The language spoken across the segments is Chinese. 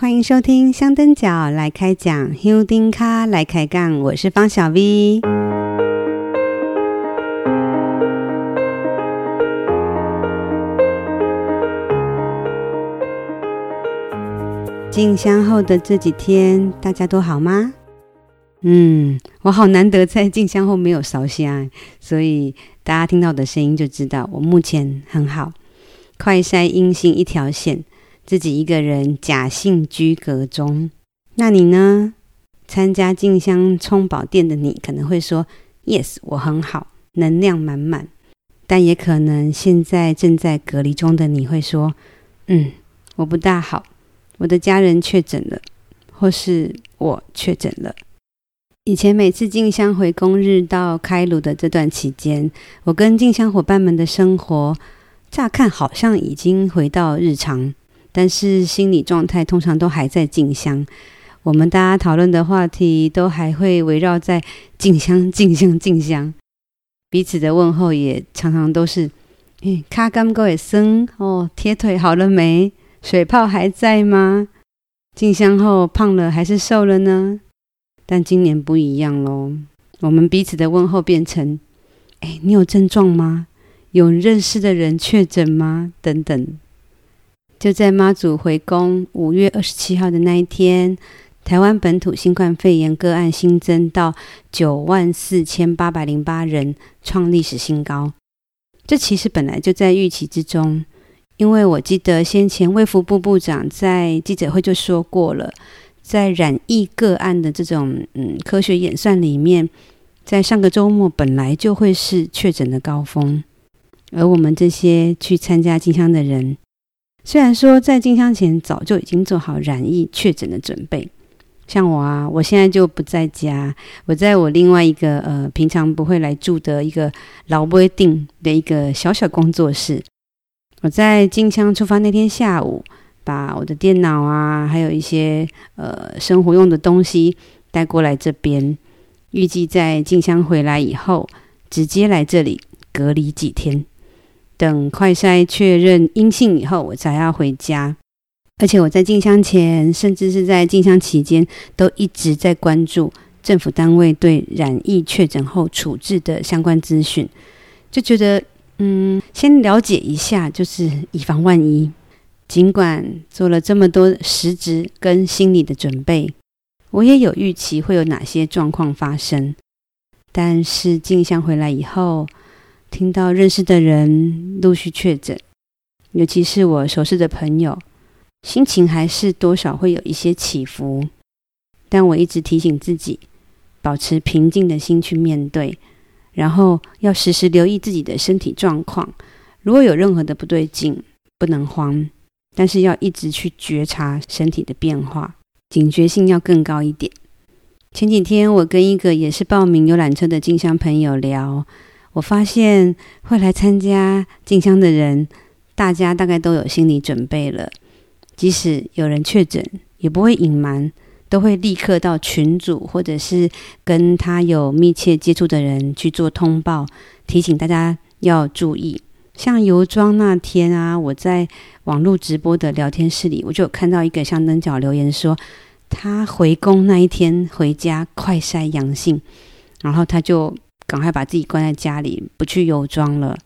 欢迎收听香灯脚来开讲，香灯脚来开杠，我是方小 V。进香后的这几天，大家都好吗？嗯，我好难得在进香后没有烧香，所以大家听到的声音就知道我目前很好，快筛阴性一条线。自己一个人假性居隔中，那你呢？参加静香充宝殿的你可能会说：“Yes，我很好，能量满满。”但也可能现在正在隔离中的你会说：“嗯，我不大好，我的家人确诊了，或是我确诊了。”以前每次静香回宫日到开炉的这段期间，我跟静香伙伴们的生活，乍看好像已经回到日常。但是心理状态通常都还在进香，我们大家讨论的话题都还会围绕在进香、进香、进香，彼此的问候也常常都是：嗯，卡甘够也生哦，铁腿好了没？水泡还在吗？进香后胖了还是瘦了呢？但今年不一样喽，我们彼此的问候变成：哎，你有症状吗？有认识的人确诊吗？等等。就在妈祖回宫五月二十七号的那一天，台湾本土新冠肺炎个案新增到九万四千八百零八人，创历史新高。这其实本来就在预期之中，因为我记得先前卫福部部长在记者会就说过了，在染疫个案的这种嗯科学演算里面，在上个周末本来就会是确诊的高峰，而我们这些去参加进香的人。虽然说在进香前早就已经做好染疫确诊的准备，像我啊，我现在就不在家，我在我另外一个呃平常不会来住的一个老不定的一个小小工作室。我在进香出发那天下午，把我的电脑啊，还有一些呃生活用的东西带过来这边，预计在进香回来以后，直接来这里隔离几天。等快筛确认阴性以后，我才要回家。而且我在进香前，甚至是在进香期间，都一直在关注政府单位对染疫确诊后处置的相关资讯，就觉得，嗯，先了解一下，就是以防万一。尽管做了这么多实质跟心理的准备，我也有预期会有哪些状况发生。但是进香回来以后，听到认识的人陆续确诊，尤其是我熟识的朋友，心情还是多少会有一些起伏。但我一直提醒自己，保持平静的心去面对，然后要时时留意自己的身体状况。如果有任何的不对劲，不能慌，但是要一直去觉察身体的变化，警觉性要更高一点。前几天我跟一个也是报名游览车的进香朋友聊。我发现会来参加进香的人，大家大概都有心理准备了。即使有人确诊，也不会隐瞒，都会立刻到群组或者是跟他有密切接触的人去做通报，提醒大家要注意。像游庄那天啊，我在网络直播的聊天室里，我就有看到一个香灯角留言说，他回宫那一天回家快筛阳性，然后他就。赶快把自己关在家里，不去游庄了。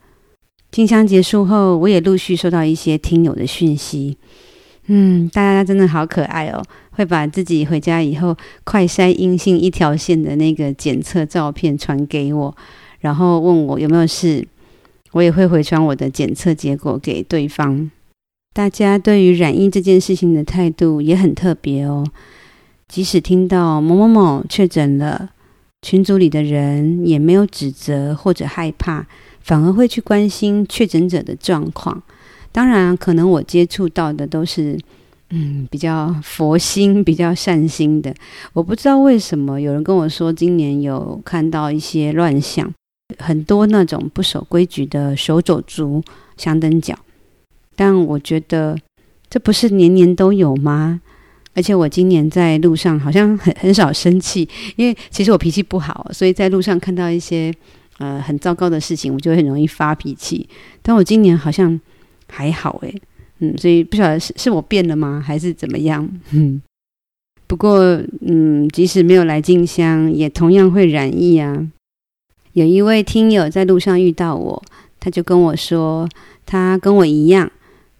进香结束后，我也陆续收到一些听友的讯息。嗯，大家真的好可爱哦，会把自己回家以后快筛阴性一条线的那个检测照片传给我，然后问我有没有事，我也会回传我的检测结果给对方。大家对于染疫这件事情的态度也很特别哦，即使听到某某某确诊了。群组里的人也没有指责或者害怕，反而会去关心确诊者的状况。当然，可能我接触到的都是，嗯，比较佛心、比较善心的。我不知道为什么有人跟我说，今年有看到一些乱象，很多那种不守规矩的手肘族香灯脚。但我觉得，这不是年年都有吗？而且我今年在路上好像很很少生气，因为其实我脾气不好，所以在路上看到一些呃很糟糕的事情，我就会很容易发脾气。但我今年好像还好诶，嗯，所以不晓得是是我变了吗，还是怎么样？嗯，不过嗯，即使没有来静香，也同样会染疫啊。有一位听友在路上遇到我，他就跟我说，他跟我一样，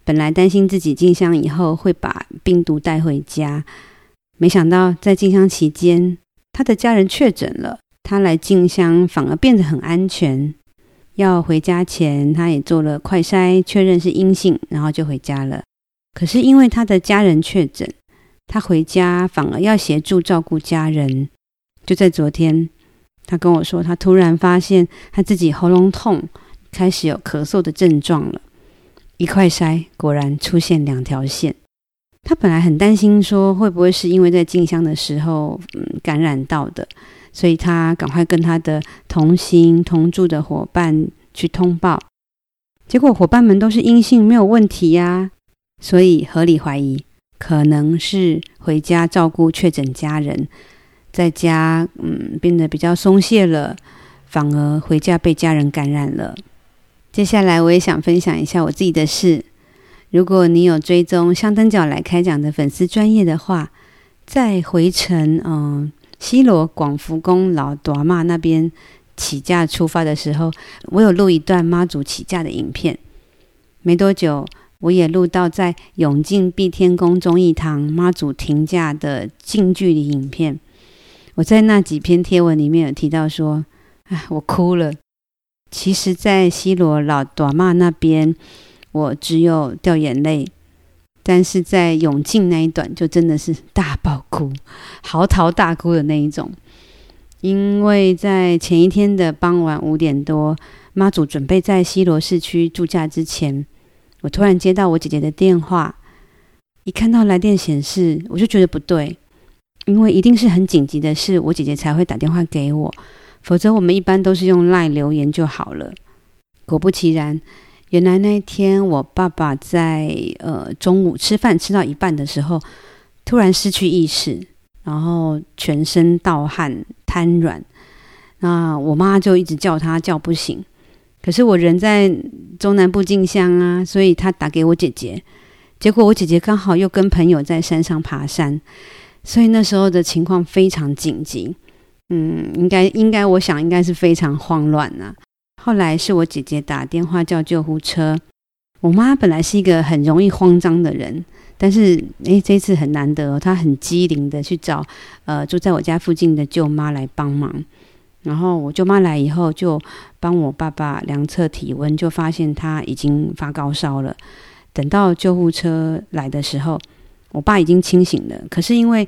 本来担心自己进香以后会把病毒带回家，没想到在进香期间，他的家人确诊了，他来进香反而变得很安全。要回家前，他也做了快筛，确认是阴性，然后就回家了。可是因为他的家人确诊，他回家反而要协助照顾家人。就在昨天。他跟我说，他突然发现他自己喉咙痛，开始有咳嗽的症状了。一块筛，果然出现两条线。他本来很担心，说会不会是因为在进香的时候，嗯，感染到的，所以他赶快跟他的同行同住的伙伴去通报。结果伙伴们都是阴性，没有问题呀，所以合理怀疑可能是回家照顾确诊家人。在家，嗯，变得比较松懈了，反而回家被家人感染了。接下来，我也想分享一下我自己的事。如果你有追踪香灯脚来开讲的粉丝专业的话，在回程，嗯，西罗广福宫老朵妈那边起驾出发的时候，我有录一段妈祖起驾的影片。没多久，我也录到在永靖碧天宫忠义堂妈祖停驾的近距离影片。我在那几篇贴文里面有提到说，哎，我哭了。其实，在西罗老大妈那边，我只有掉眼泪；但是在永靖那一段，就真的是大爆哭，嚎啕大哭的那一种。因为在前一天的傍晚五点多，妈祖准备在西罗市区驻驾之前，我突然接到我姐姐的电话，一看到来电显示，我就觉得不对。因为一定是很紧急的事，我姐姐才会打电话给我，否则我们一般都是用赖留言就好了。果不其然，原来那一天我爸爸在呃中午吃饭吃到一半的时候，突然失去意识，然后全身盗汗瘫软。那我妈就一直叫他叫不醒，可是我人在中南部进香啊，所以她打给我姐姐，结果我姐姐刚好又跟朋友在山上爬山。所以那时候的情况非常紧急，嗯，应该应该，我想应该是非常慌乱啊。后来是我姐姐打电话叫救护车。我妈本来是一个很容易慌张的人，但是诶，这次很难得，她很机灵的去找呃住在我家附近的舅妈来帮忙。然后我舅妈来以后，就帮我爸爸量测体温，就发现他已经发高烧了。等到救护车来的时候，我爸已经清醒了，可是因为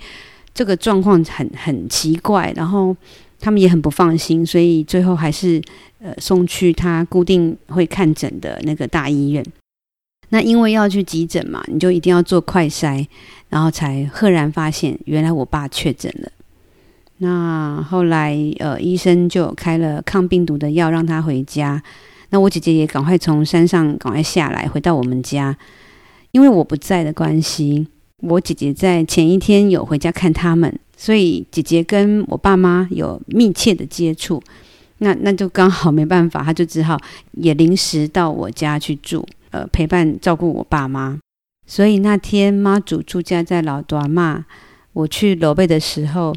这个状况很很奇怪，然后他们也很不放心，所以最后还是呃送去他固定会看诊的那个大医院。那因为要去急诊嘛，你就一定要做快筛，然后才赫然发现原来我爸确诊了。那后来呃医生就开了抗病毒的药让他回家。那我姐姐也赶快从山上赶快下来回到我们家，因为我不在的关系。我姐姐在前一天有回家看他们，所以姐姐跟我爸妈有密切的接触，那那就刚好没办法，她就只好也临时到我家去住，呃，陪伴照顾我爸妈。所以那天妈祖出家在老大妈，我去罗贝的时候，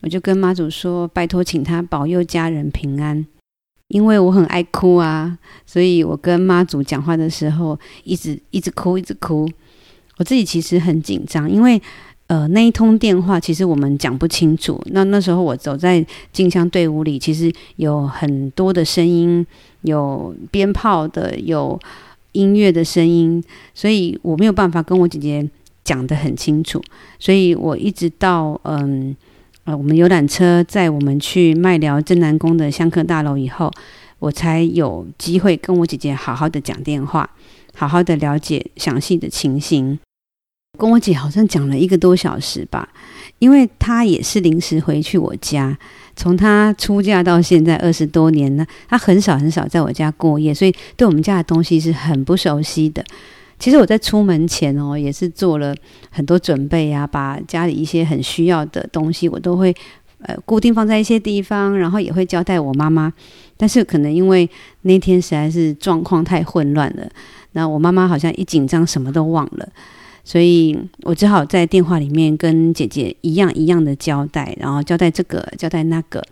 我就跟妈祖说，拜托请他保佑家人平安，因为我很爱哭啊，所以我跟妈祖讲话的时候，一直一直哭，一直哭。我自己其实很紧张，因为呃那一通电话其实我们讲不清楚。那那时候我走在进香队伍里，其实有很多的声音，有鞭炮的，有音乐的声音，所以我没有办法跟我姐姐讲得很清楚。所以我一直到嗯呃我们游览车载我们去麦寮镇南宫的香客大楼以后，我才有机会跟我姐姐好好的讲电话。好好的了解详细的情形，跟我姐好像讲了一个多小时吧，因为她也是临时回去我家，从她出嫁到现在二十多年了，她很少很少在我家过夜，所以对我们家的东西是很不熟悉的。其实我在出门前哦，也是做了很多准备啊，把家里一些很需要的东西我都会呃固定放在一些地方，然后也会交代我妈妈。但是可能因为那天实在是状况太混乱了。那我妈妈好像一紧张什么都忘了，所以我只好在电话里面跟姐姐一样一样的交代，然后交代这个，交代那个。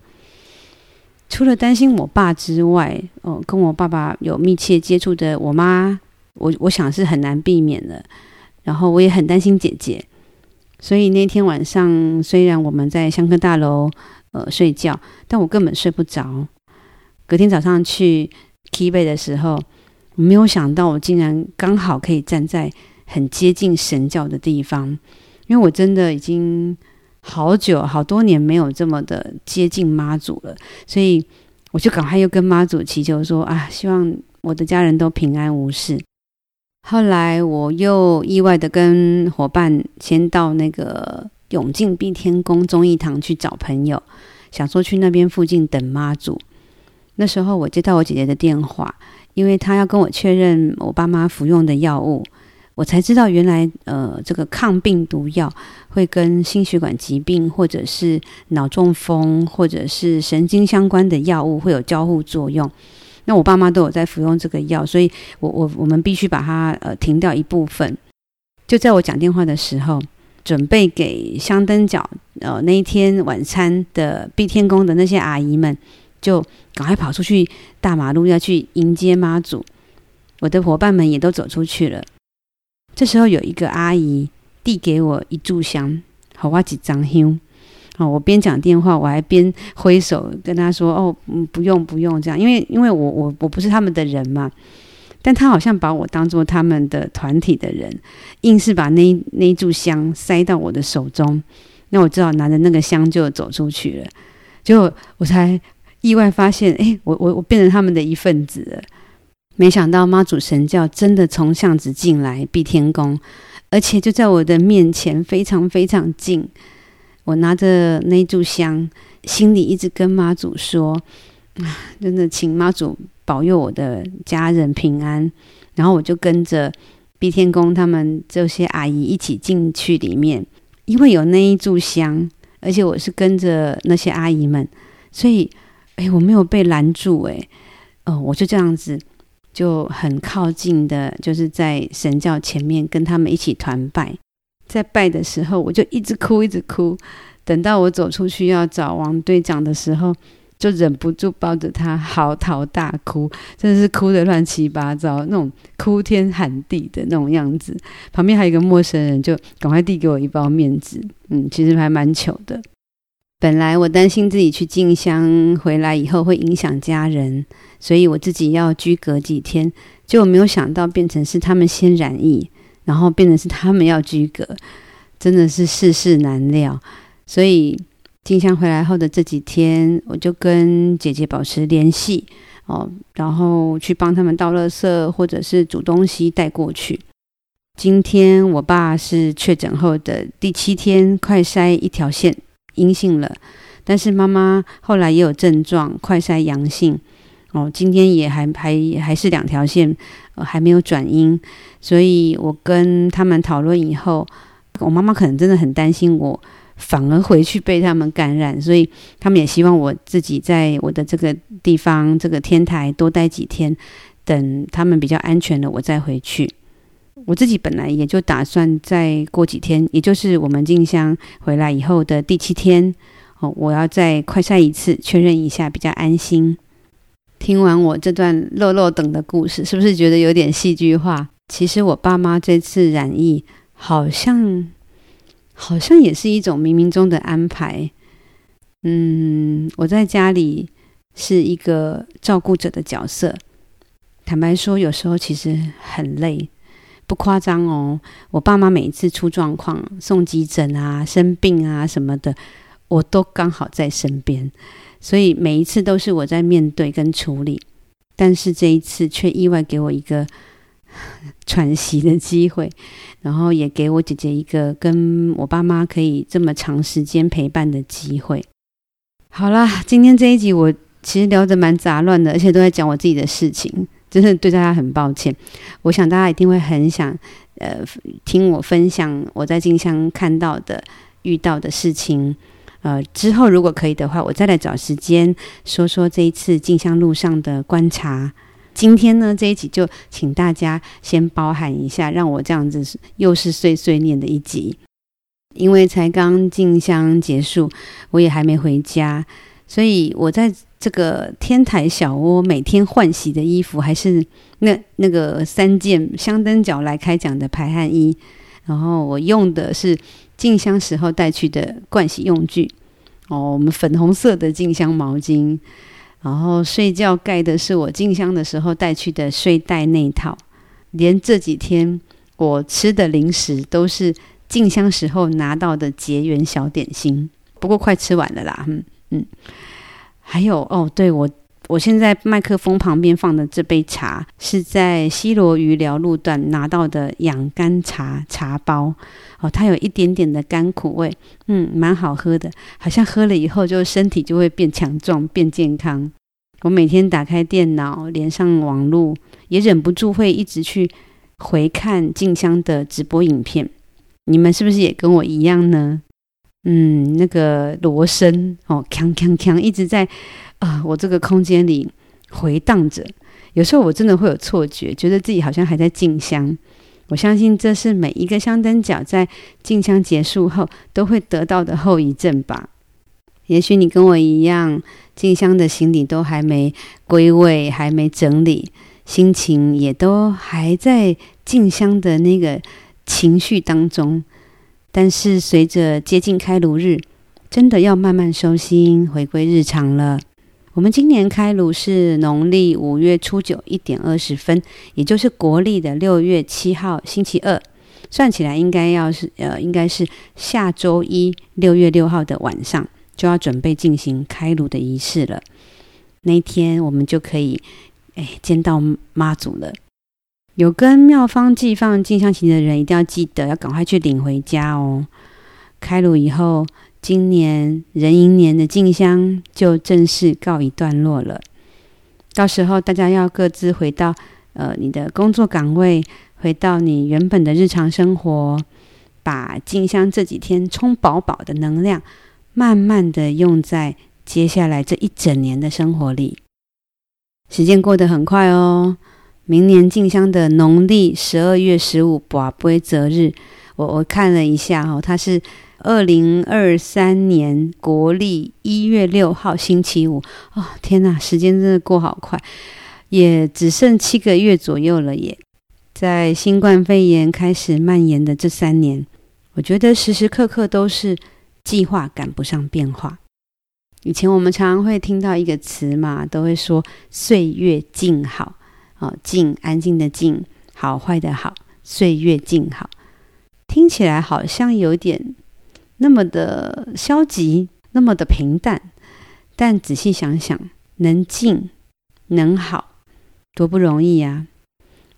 除了担心我爸之外，哦，跟我爸爸有密切接触的我妈，我我想是很难避免的。然后我也很担心姐姐，所以那天晚上虽然我们在香科大楼呃睡觉，但我根本睡不着。隔天早上去起飞的时候。没有想到，我竟然刚好可以站在很接近神教的地方，因为我真的已经好久好多年没有这么的接近妈祖了，所以我就赶快又跟妈祖祈求说啊，希望我的家人都平安无事。后来我又意外的跟伙伴先到那个永靖碧天宫忠义堂去找朋友，想说去那边附近等妈祖。那时候我接到我姐姐的电话。因为她要跟我确认我爸妈服用的药物，我才知道原来呃这个抗病毒药会跟心血管疾病或者是脑中风或者是神经相关的药物会有交互作用。那我爸妈都有在服用这个药，所以我我我们必须把它呃停掉一部分。就在我讲电话的时候，准备给香灯脚呃那一天晚餐的碧天宫的那些阿姨们。就赶快跑出去大马路，要去迎接妈祖。我的伙伴们也都走出去了。这时候有一个阿姨递给我一炷香，好，我几张香。哦，我边讲电话，我还边挥手跟她说：“哦，嗯，不用不用这样，因为因为我我我不是他们的人嘛。”但他好像把我当做他们的团体的人，硬是把那那一炷香塞到我的手中。那我只好拿着那个香就走出去了。结果我才。意外发现，哎，我我我变成他们的一份子了。没想到妈祖神教真的从巷子进来碧天宫，而且就在我的面前，非常非常近。我拿着那一炷香，心里一直跟妈祖说：“啊，真的，请妈祖保佑我的家人平安。”然后我就跟着碧天宫他们这些阿姨一起进去里面，因为有那一炷香，而且我是跟着那些阿姨们，所以。哎，我没有被拦住，哎，哦，我就这样子，就很靠近的，就是在神教前面跟他们一起团拜。在拜的时候，我就一直哭，一直哭。等到我走出去要找王队长的时候，就忍不住抱着他嚎啕大哭，真的是哭得乱七八糟，那种哭天喊地的那种样子。旁边还有一个陌生人，就赶快递给我一包面纸，嗯，其实还蛮糗的。本来我担心自己去进香回来以后会影响家人，所以我自己要居隔几天，结果没有想到变成是他们先染疫，然后变成是他们要居隔，真的是世事难料。所以进香回来后的这几天，我就跟姐姐保持联系哦，然后去帮他们倒垃圾或者是煮东西带过去。今天我爸是确诊后的第七天，快筛一条线。阴性了，但是妈妈后来也有症状，快筛阳性哦。今天也还还还是两条线，呃，还没有转阴。所以我跟他们讨论以后，我妈妈可能真的很担心我，反而回去被他们感染，所以他们也希望我自己在我的这个地方这个天台多待几天，等他们比较安全了，我再回去。我自己本来也就打算再过几天，也就是我们进香回来以后的第七天，哦，我要再快筛一次，确认一下比较安心。听完我这段落落等的故事，是不是觉得有点戏剧化？其实我爸妈这次染疫，好像好像也是一种冥冥中的安排。嗯，我在家里是一个照顾者的角色，坦白说，有时候其实很累。不夸张哦，我爸妈每一次出状况、送急诊啊、生病啊什么的，我都刚好在身边，所以每一次都是我在面对跟处理。但是这一次却意外给我一个 喘息的机会，然后也给我姐姐一个跟我爸妈可以这么长时间陪伴的机会。好啦，今天这一集我其实聊得蛮杂乱的，而且都在讲我自己的事情。真的对大家很抱歉，我想大家一定会很想，呃，听我分享我在静香看到的、遇到的事情。呃，之后如果可以的话，我再来找时间说说这一次进香路上的观察。今天呢，这一集就请大家先包涵一下，让我这样子又是碎碎念的一集，因为才刚进香结束，我也还没回家，所以我在这个天台小窝每天换洗的衣服，还是那那个三件香灯脚来开讲的排汗衣，然后我用的是进香时候带去的盥洗用具。哦，我们粉红色的进香毛巾，然后睡觉盖的是我进香的时候带去的睡袋内套，连这几天我吃的零食都是进香时候拿到的结缘小点心，不过快吃完了啦，嗯嗯，还有哦，对我。我现在麦克风旁边放的这杯茶，是在西罗鱼寮路段拿到的养肝茶茶包哦，它有一点点的甘苦味，嗯，蛮好喝的，好像喝了以后就身体就会变强壮、变健康。我每天打开电脑，连上网络，也忍不住会一直去回看静香的直播影片。你们是不是也跟我一样呢？嗯，那个锣声哦，锵锵锵，一直在。啊、我这个空间里回荡着，有时候我真的会有错觉，觉得自己好像还在进香。我相信这是每一个香灯脚在进香结束后都会得到的后遗症吧。也许你跟我一样，进香的行李都还没归位，还没整理，心情也都还在进香的那个情绪当中。但是随着接近开炉日，真的要慢慢收心，回归日常了。我们今年开炉是农历五月初九一点二十分，也就是国历的六月七号星期二，算起来应该要是呃，应该是下周一六月六号的晚上就要准备进行开炉的仪式了。那一天我们就可以哎见到妈祖了。有跟妙方寄放进香旗的人，一定要记得要赶快去领回家哦。开炉以后。今年壬寅年的进香就正式告一段落了。到时候大家要各自回到呃你的工作岗位，回到你原本的日常生活，把进香这几天充饱饱的能量，慢慢的用在接下来这一整年的生活里。时间过得很快哦，明年进香的农历十二月十五跋杯择日，我我看了一下哦，它是。二零二三年国历一月六号星期五，哦，天哪，时间真的过好快，也只剩七个月左右了耶。在新冠肺炎开始蔓延的这三年，我觉得时时刻刻都是计划赶不上变化。以前我们常常会听到一个词嘛，都会说岁月静好，哦，静，安静的静，好坏的好，岁月静好，听起来好像有点。那么的消极，那么的平淡，但仔细想想，能静能好，多不容易呀！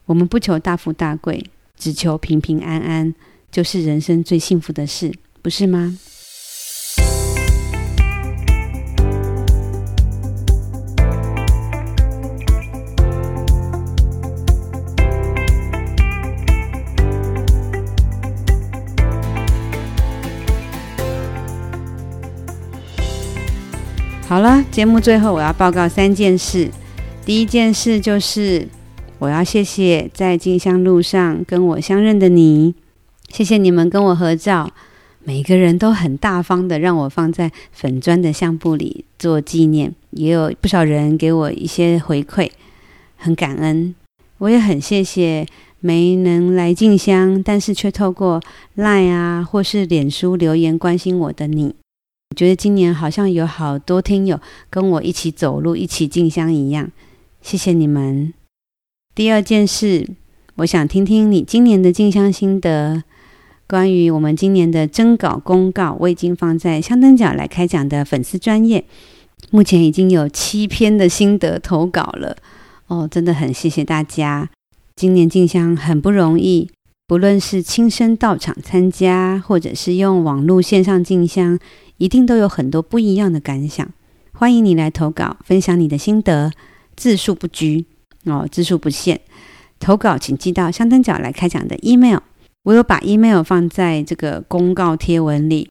我们不求大富大贵，只求平平安安，就是人生最幸福的事，不是吗？好了，节目最后我要报告三件事。第一件事就是，我要谢谢在静香路上跟我相认的你，谢谢你们跟我合照，每个人都很大方的让我放在粉砖的相簿里做纪念，也有不少人给我一些回馈，很感恩。我也很谢谢没能来静香，但是却透过 Line 啊或是脸书留言关心我的你。我觉得今年好像有好多听友跟我一起走路、一起进香一样，谢谢你们。第二件事，我想听听你今年的进香心得。关于我们今年的征稿公告，我已经放在香灯角来开讲的粉丝专页，目前已经有七篇的心得投稿了。哦，真的很谢谢大家。今年进香很不容易，不论是亲身到场参加，或者是用网络线上进香。一定都有很多不一样的感想，欢迎你来投稿，分享你的心得，字数不拘哦，字数不限。投稿请寄到香灯角来开讲的 email，我有把 email 放在这个公告贴文里。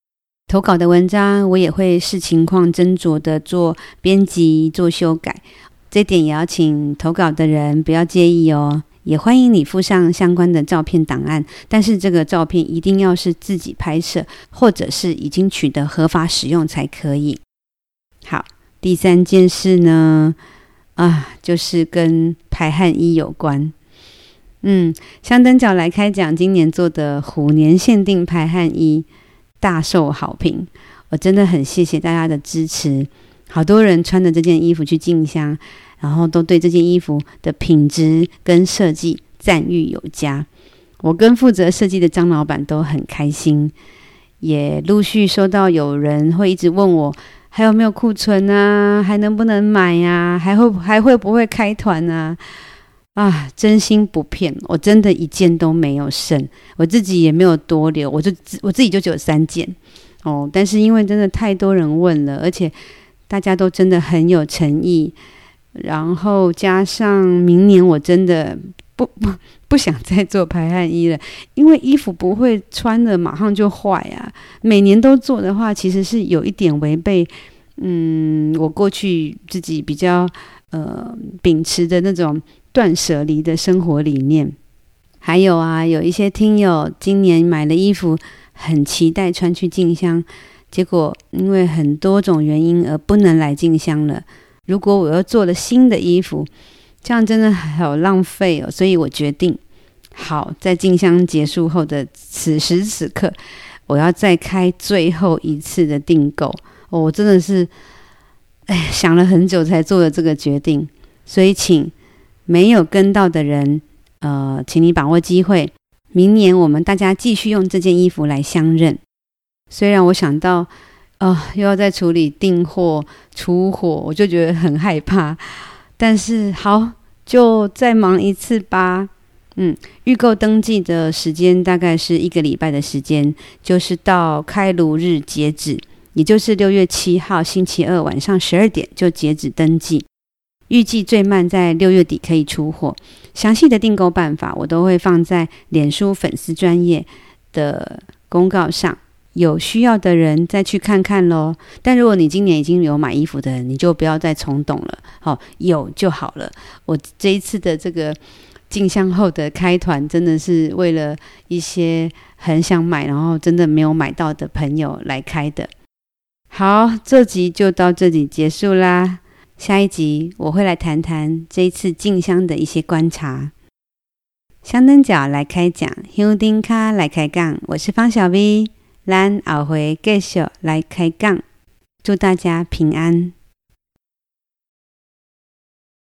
投稿的文章我也会视情况斟酌的做编辑、做修改。这点也要请投稿的人不要介意哦。也欢迎你附上相关的照片档案，但是这个照片一定要是自己拍摄，或者是已经取得合法使用才可以。好，第三件事呢，啊，就是跟排汗衣有关。嗯，香灯脚来开讲，今年做的虎年限定排汗衣大受好评，我真的很谢谢大家的支持。好多人穿着这件衣服去进香，然后都对这件衣服的品质跟设计赞誉有加。我跟负责设计的张老板都很开心，也陆续收到有人会一直问我还有没有库存啊，还能不能买呀，还会还会不会开团啊？啊，真心不骗，我真的一件都没有剩，我自己也没有多留，我就我自己就只有三件哦。但是因为真的太多人问了，而且大家都真的很有诚意，然后加上明年我真的不 不不想再做排汗衣了，因为衣服不会穿了马上就坏啊。每年都做的话，其实是有一点违背，嗯，我过去自己比较呃秉持的那种。断舍离的生活理念，还有啊，有一些听友今年买了衣服，很期待穿去进香，结果因为很多种原因而不能来进香了。如果我又做了新的衣服，这样真的好浪费哦。所以我决定，好，在进香结束后的此时此刻，我要再开最后一次的订购。哦，我真的是，哎，想了很久才做了这个决定，所以请。没有跟到的人，呃，请你把握机会。明年我们大家继续用这件衣服来相认。虽然我想到，啊，又要再处理订货、出货，我就觉得很害怕。但是好，就再忙一次吧。嗯，预购登记的时间大概是一个礼拜的时间，就是到开炉日截止，也就是六月七号星期二晚上十二点就截止登记。预计最慢在六月底可以出货，详细的订购办法我都会放在脸书粉丝专页的公告上，有需要的人再去看看喽。但如果你今年已经有买衣服的人，你就不要再冲动了，好，有就好了。我这一次的这个进香后的开团，真的是为了一些很想买，然后真的没有买到的朋友来开的。好，这集就到这里结束啦。下一集我会来谈谈这一次进香的一些观察。香灯脚来开讲，香灯脚来开杠，我是方小 V，咱后回继续来开讲，祝大家平安。